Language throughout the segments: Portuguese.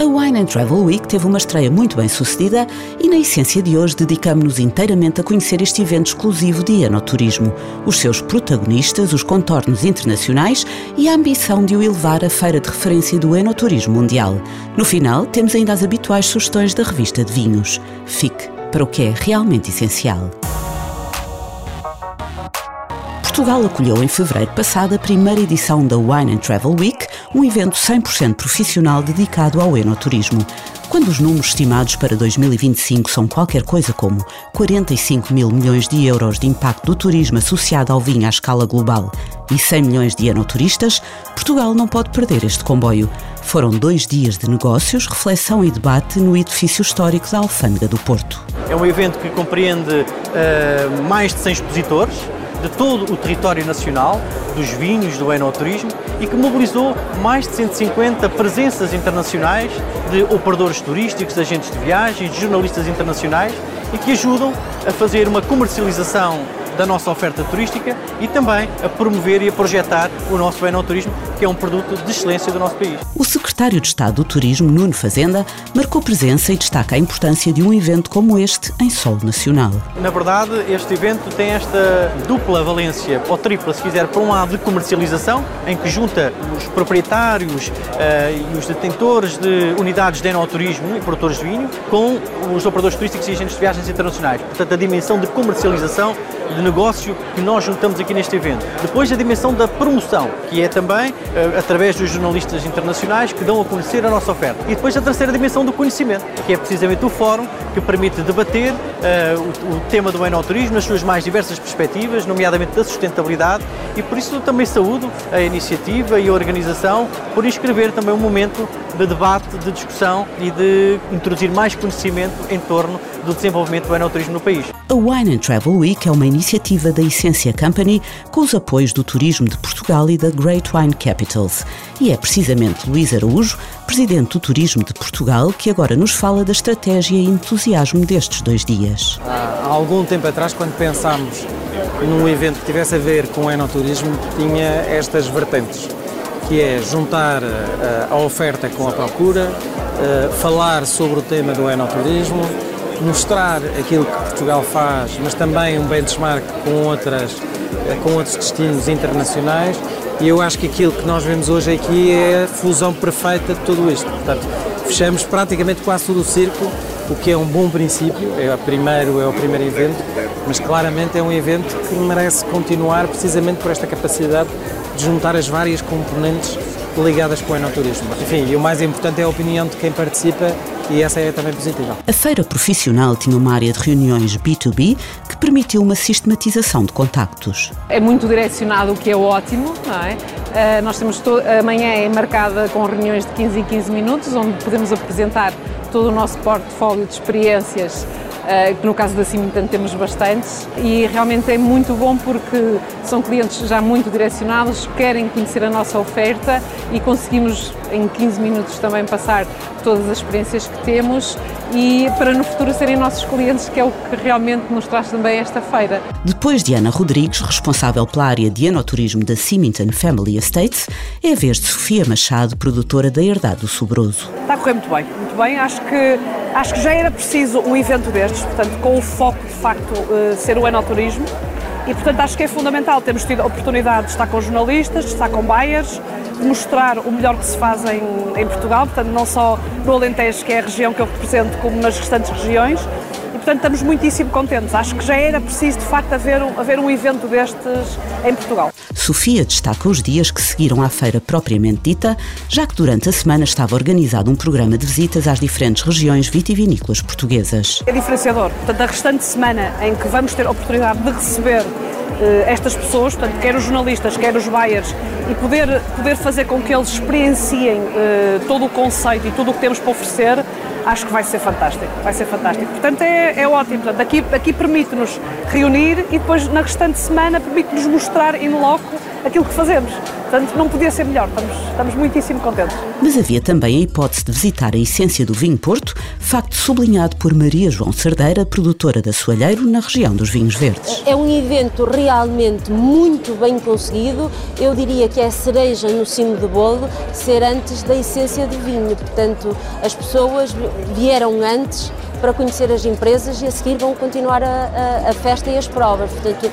A Wine and Travel Week teve uma estreia muito bem sucedida e, na essência de hoje, dedicamos-nos inteiramente a conhecer este evento exclusivo de enoturismo, os seus protagonistas, os contornos internacionais e a ambição de o elevar à feira de referência do enoturismo mundial. No final, temos ainda as habituais sugestões da revista de vinhos. Fique para o que é realmente essencial. Portugal acolheu em fevereiro passado a primeira edição da Wine and Travel Week, um evento 100% profissional dedicado ao enoturismo. Quando os números estimados para 2025 são qualquer coisa como 45 mil milhões de euros de impacto do turismo associado ao vinho à escala global e 100 milhões de enoturistas, Portugal não pode perder este comboio. Foram dois dias de negócios, reflexão e debate no edifício histórico da Alfândega do Porto. É um evento que compreende uh, mais de 100 expositores, de todo o território nacional, dos vinhos, do enoturismo e que mobilizou mais de 150 presenças internacionais de operadores turísticos, agentes de viagens, jornalistas internacionais e que ajudam a fazer uma comercialização da nossa oferta turística e também a promover e a projetar o nosso enoturismo, que é um produto de excelência do nosso país. O secretário de Estado do Turismo, Nuno Fazenda, marcou presença e destaca a importância de um evento como este em solo nacional. Na verdade, este evento tem esta dupla valência, ou tripla, se quiser, por um lado de comercialização, em que junta os proprietários uh, e os detentores de unidades de enoturismo e produtores de vinho com os operadores turísticos e agentes de viagens internacionais. Portanto, a dimensão de comercialização de negócio que nós juntamos aqui neste evento. Depois a dimensão da promoção, que é também uh, através dos jornalistas internacionais que dão a conhecer a nossa oferta. E depois a terceira dimensão do conhecimento, que é precisamente o fórum que permite debater uh, o, o, tema do enoturismo nas suas mais diversas perspectivas, nomeadamente da sustentabilidade, e por isso também saúdo a iniciativa e a organização por inscrever também um momento de debate, de discussão e de introduzir mais conhecimento em torno do desenvolvimento do enoturismo no país. A Wine and Travel Week é uma iniciativa da Essência Company com os apoios do Turismo de Portugal e da Great Wine Capitals. E é precisamente Luís Araújo, presidente do Turismo de Portugal, que agora nos fala da estratégia e entusiasmo destes dois dias. Há algum tempo atrás, quando pensámos num evento que tivesse a ver com o enoturismo, tinha estas vertentes que é juntar uh, a oferta com a procura, uh, falar sobre o tema do enoturismo, mostrar aquilo que Portugal faz, mas também um benchmark com, outras, com outros destinos internacionais. E eu acho que aquilo que nós vemos hoje aqui é a fusão perfeita de tudo isto. Portanto, fechamos praticamente quase todo o círculo, o que é um bom princípio. É o primeiro, é o primeiro evento, mas claramente é um evento que merece continuar precisamente por esta capacidade de juntar as várias componentes ligadas com o enoturismo. Enfim, e o mais importante é a opinião de quem participa e essa é também positiva. A feira profissional tinha uma área de reuniões B2B que permitiu uma sistematização de contactos. É muito direcionado, o que é ótimo, não é? Uh, nós temos amanhã é marcada com reuniões de 15 em 15 minutos, onde podemos apresentar todo o nosso portfólio de experiências que no caso da Cimintan temos bastantes, e realmente é muito bom porque são clientes já muito direcionados, querem conhecer a nossa oferta e conseguimos em 15 minutos também passar todas as experiências que temos e para no futuro serem nossos clientes, que é o que realmente nos traz também esta feira. Depois de Ana Rodrigues, responsável pela área de enoturismo da Symington Family Estates, é a vez de Sofia Machado, produtora da Herdade do Sobroso. Está a correr muito bem, muito bem. Acho que, acho que já era preciso um evento destes, portanto, com o foco de facto uh, ser o enoturismo. E, portanto, acho que é fundamental termos tido a oportunidade de estar com jornalistas, de estar com buyers, de mostrar o melhor que se faz em, em Portugal, portanto, não só no Alentejo, que é a região que eu represento, como nas restantes regiões. Portanto, estamos muitíssimo contentes. Acho que já era preciso, de facto, haver um, haver um evento destes em Portugal. Sofia destaca os dias que seguiram à feira propriamente dita, já que durante a semana estava organizado um programa de visitas às diferentes regiões vitivinícolas portuguesas. É diferenciador. Portanto, a restante semana em que vamos ter a oportunidade de receber eh, estas pessoas, portanto, quer os jornalistas, quer os buyers, e poder, poder fazer com que eles experienciem uh, todo o conceito e tudo o que temos para oferecer, acho que vai ser fantástico, vai ser fantástico. Portanto, é, é ótimo. Portanto, aqui, aqui permite-nos reunir e depois na restante semana permite-nos mostrar in loco aquilo que fazemos. Portanto, não podia ser melhor, estamos, estamos muitíssimo contentes. Mas havia também a hipótese de visitar a essência do vinho Porto, facto sublinhado por Maria João Cerdeira, produtora da Soalheiro, na região dos vinhos verdes. É um evento realmente muito bem conseguido. Eu diria que é a cereja no cimo do bolo ser antes da essência do vinho. Portanto, as pessoas vieram antes para conhecer as empresas e a seguir vão continuar a, a, a festa e as provas. Portanto,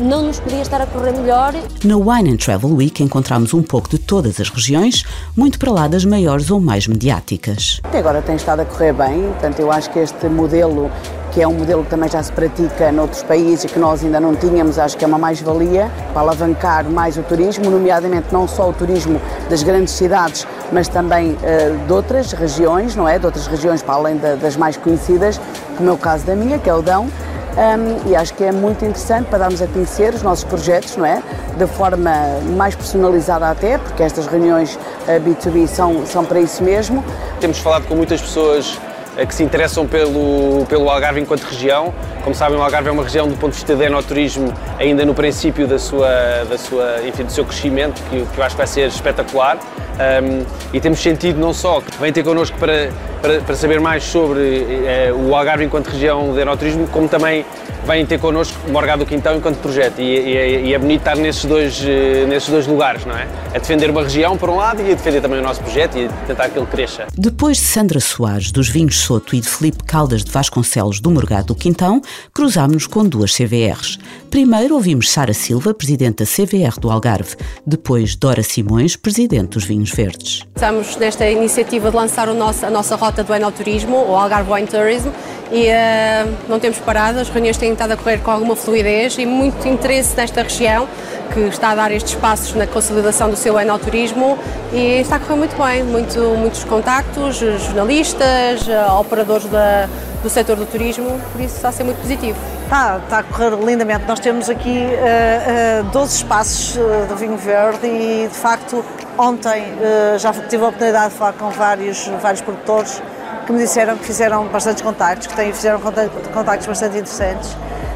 não nos podia estar a correr melhor. Na Wine and Travel Week encontramos um pouco de todas as regiões, muito para lá das maiores ou mais mediáticas. Até agora tem estado a correr bem, portanto eu acho que este modelo que é um modelo que também já se pratica noutros países e que nós ainda não tínhamos, acho que é uma mais-valia para alavancar mais o turismo, nomeadamente não só o turismo das grandes cidades, mas também uh, de outras regiões, não é? De outras regiões para além da, das mais conhecidas, como é o caso da minha, que é o Dão, um, e acho que é muito interessante para darmos a conhecer os nossos projetos, não é? De forma mais personalizada até, porque estas reuniões uh, B2B são, são para isso mesmo. Temos falado com muitas pessoas uh, que se interessam pelo, pelo Algarve enquanto região. Como sabem, o Algarve é uma região do ponto de vista de enoturismo ainda no princípio da sua, da sua, enfim, do seu crescimento, que, que eu acho que vai ser espetacular. Um, e temos sentido não só que vem ter connosco para, para, para saber mais sobre eh, o Algarve enquanto região de enoturismo, como também vêm ter connosco Morgado do Quintão enquanto projeto. E, e, e, é bonito estar nesses dois, eh, nesses dois lugares, não é? A defender uma região, por um lado, e a defender também o nosso projeto e tentar que ele cresça. Depois de Sandra Soares, dos Vinhos Soto, e de Felipe Caldas de Vasconcelos, do Morgado do Quintão, cruzámos-nos com duas CVRs. Primeiro ouvimos Sara Silva, presidente da CVR do Algarve. Depois Dora Simões, presidente dos Vinhos Verdes. Estamos nesta iniciativa de lançar nosso, a nossa rota do enoturismo, o Algarve Wine Tourism, e uh, não temos parado, as reuniões têm estado a correr com alguma fluidez e muito interesse nesta região, que está a dar estes passos na consolidação do seu enoturismo e está a correr muito bem, muito, muitos contactos, jornalistas, operadores da, do setor do turismo, por isso está a ser muito positivo. Está, está a correr lindamente. Nós temos aqui uh, uh, 12 espaços uh, do vinho verde e, de facto, ontem uh, já tive a oportunidade de falar com vários, vários produtores que me disseram que fizeram bastantes contactos, que têm, fizeram contactos bastante interessantes.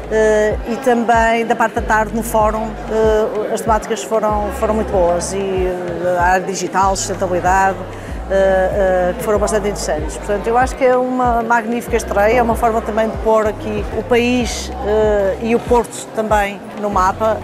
Uh, e também da parte da tarde no fórum uh, as temáticas foram, foram muito boas e uh, a área digital, sustentabilidade, que foram bastante interessantes. Portanto, eu acho que é uma magnífica estreia, é uma forma também de pôr aqui o país e o Porto também no mapa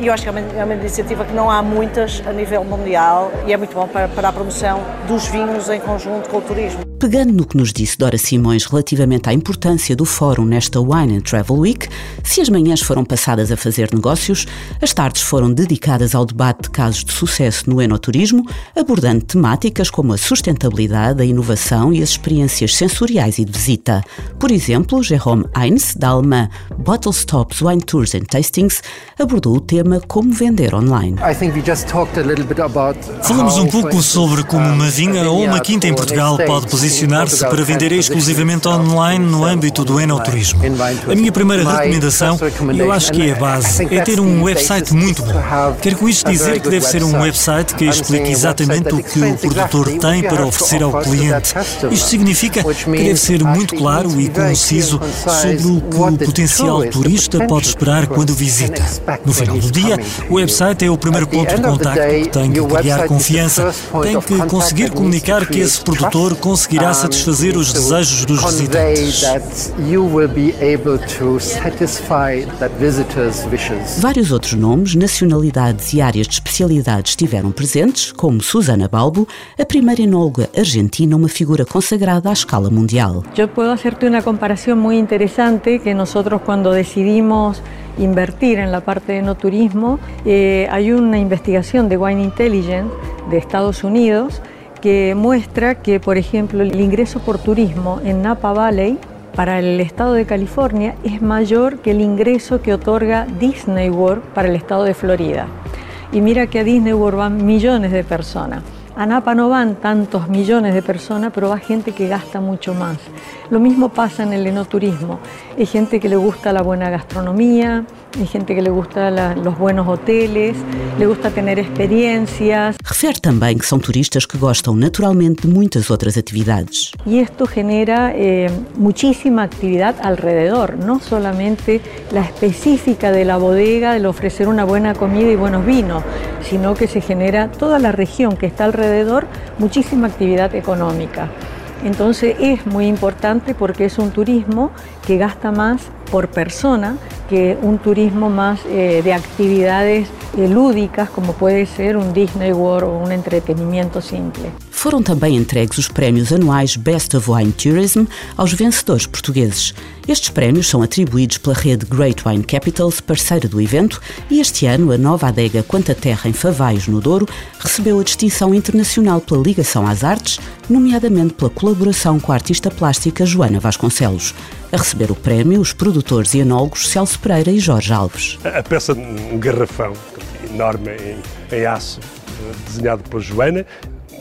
e eu acho que é uma, é uma, iniciativa que não há muitas a nível mundial e é muito bom para, para a promoção dos vinhos em conjunto com o turismo. Pegando no que nos disse Dora Simões relativamente à importância do fórum nesta Wine and Travel Week, se as manhãs foram passadas a fazer negócios, as tardes foram dedicadas ao debate de casos de sucesso no enoturismo, abordando temáticas como a sustentabilidade, a inovação e as experiências sensoriais e de visita. Por exemplo, Jerome Heinz, da alemã Bottle Stops Wine Tours and Abordou o tema como vender online. Falamos um pouco sobre como uma vinha ou uma quinta em Portugal pode posicionar-se para vender exclusivamente online no âmbito do enoturismo. A minha primeira recomendação, e eu acho que é a base, é ter um website muito bom. Quero com isto dizer que deve ser um website que explique exatamente o que o produtor tem para oferecer ao cliente. Isto significa que deve ser muito claro e conciso sobre o que o potencial turista pode esperar quando visita. No final do dia, o website é o primeiro ponto de contacto que tem que criar confiança, tem que conseguir comunicar que esse produtor conseguirá satisfazer os desejos dos visitantes. Vários outros nomes, nacionalidades e áreas de especialidade estiveram presentes, como Susana Balbo, a primeira enóloga argentina, uma figura consagrada à escala mundial. Eu posso hacerte uma comparação muito interessante que nós quando decidimos invertir en la parte de no turismo, eh, hay una investigación de Wine Intelligence de Estados Unidos que muestra que, por ejemplo, el ingreso por turismo en Napa Valley para el estado de California es mayor que el ingreso que otorga Disney World para el estado de Florida. Y mira que a Disney World van millones de personas. A Napa no van tantos millones de personas, pero va gente que gasta mucho más. Lo mismo pasa en el enoturismo. Hay gente que le gusta la buena gastronomía, hay gente que le gusta la, los buenos hoteles, le gusta tener experiencias. Refere também que são turistas que gostam naturalmente de muitas outras atividades. Y esto genera eh, muchísima actividad alrededor, no solamente la específica de la bodega, el ofrecer una buena comida y buenos vinos, sino que se genera toda la región que está alrededor, muchísima actividad económica. Entonces es muy importante porque es un turismo que gasta más por persona que un turismo más eh, de actividades eh, lúdicas, como puede ser um Disney World ou um entretenimento simples. Foram também entregues os prémios anuais Best of Wine Tourism aos vencedores portugueses. Estes prémios são atribuídos pela rede Great Wine Capitals, parceira do evento, e este ano a nova adega Quanta Terra em Favaios, no Douro, recebeu a distinção internacional pela ligação às artes, nomeadamente pela colaboração com a artista plástica Joana Vasconcelos. A receber o prémio, os produtores e enólogos Celso Pereira e Jorge Alves. A peça, um garrafão enorme em, em aço, desenhado por Joana,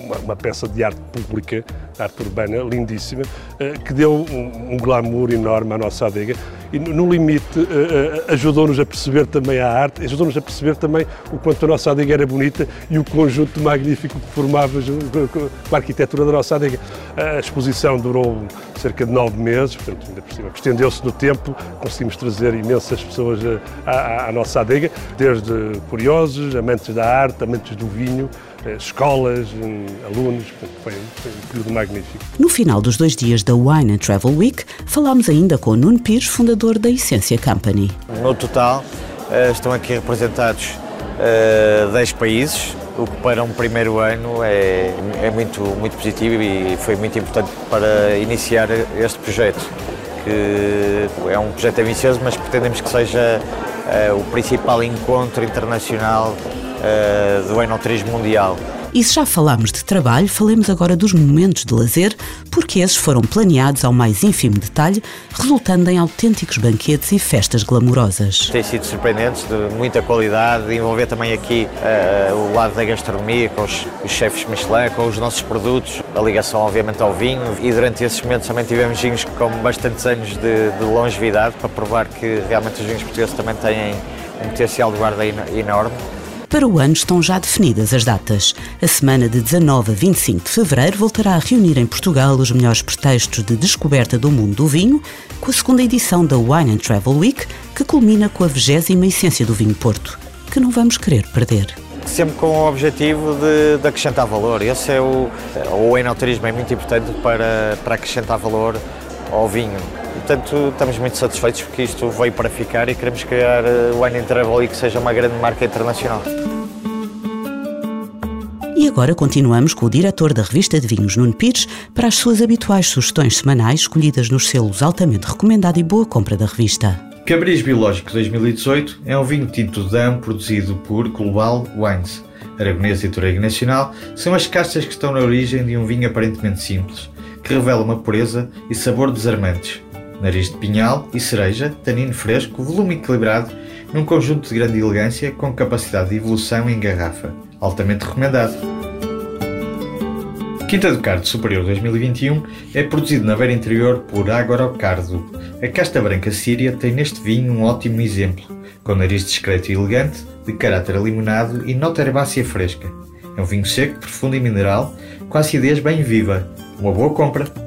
uma, uma, peça de arte pública, arte urbana, lindíssima, eh, que deu um, um glamour enorme à nossa adega e, no limite, eh, eh, ajudou-nos a perceber também a arte, ajudou-nos a perceber também o quanto a nossa adega era bonita e o conjunto magnífico que formava com a arquitetura da nossa adega. A exposição durou cerca de nove meses, portanto, ainda por cima, estendeu-se no tempo, conseguimos trazer imensas pessoas à, à nossa adega, desde curiosos, amantes da arte, amantes do vinho, escolas, alunos, foi, foi um período magnífico. No final dos dois dias da Wine and Travel Week, falámos ainda com Nuno Pires, fundador da Essência Company. No total, estão aqui representados 10 países, o que para um primeiro ano é, é muito, muito positivo e foi muito importante para iniciar este projeto, que é um projeto ambicioso, mas pretendemos que seja o principal encontro internacional do enoturismo mundial. E se já falámos de trabalho, falemos agora dos momentos de lazer, porque esses foram planeados ao mais ínfimo detalhe, resultando em autênticos banquetes e festas glamourosas. Tem sido surpreendentes, de muita qualidade, de envolver também aqui uh, o lado da gastronomia, com os, os chefes Michelin, com os nossos produtos, a ligação obviamente ao vinho e durante esses momentos também tivemos vinhos com bastantes anos de, de longevidade para provar que realmente os vinhos portugueses também têm um potencial de guarda enorme. Para o ano estão já definidas as datas. A semana de 19 a 25 de fevereiro voltará a reunir em Portugal os melhores pretextos de descoberta do mundo do vinho, com a segunda edição da Wine and Travel Week, que culmina com a 20 Essência do Vinho Porto, que não vamos querer perder sempre com o objetivo de, de, acrescentar valor. Esse é o, o enoturismo é muito importante para, para acrescentar valor ao vinho. Portanto, estamos muito satisfeitos porque isto veio para ficar e queremos criar o Wine Travel e que seja uma grande marca internacional. E agora continuamos com o diretor da revista de vinhos, Nuno Pires, para as suas habituais sugestões semanais escolhidas nos selos altamente recomendado e boa compra da revista. Cabriz Biológico 2018 é um vinho tinto Dam produzido por Global Wines. Aragonês e Torrego Nacional são as castas que estão na origem de um vinho aparentemente simples, que revela uma pureza e sabor desarmantes, nariz de pinhal e cereja, tanino fresco, volume equilibrado, num conjunto de grande elegância com capacidade de evolução em garrafa. Altamente recomendado. Quinta do Cardo Superior 2021 é produzido na beira interior por Agora Cardo. A casta branca síria tem neste vinho um ótimo exemplo, com nariz discreto e elegante, de caráter limonado e nota herbácea fresca. É um vinho seco, profundo e mineral, com acidez bem viva. Uma boa compra!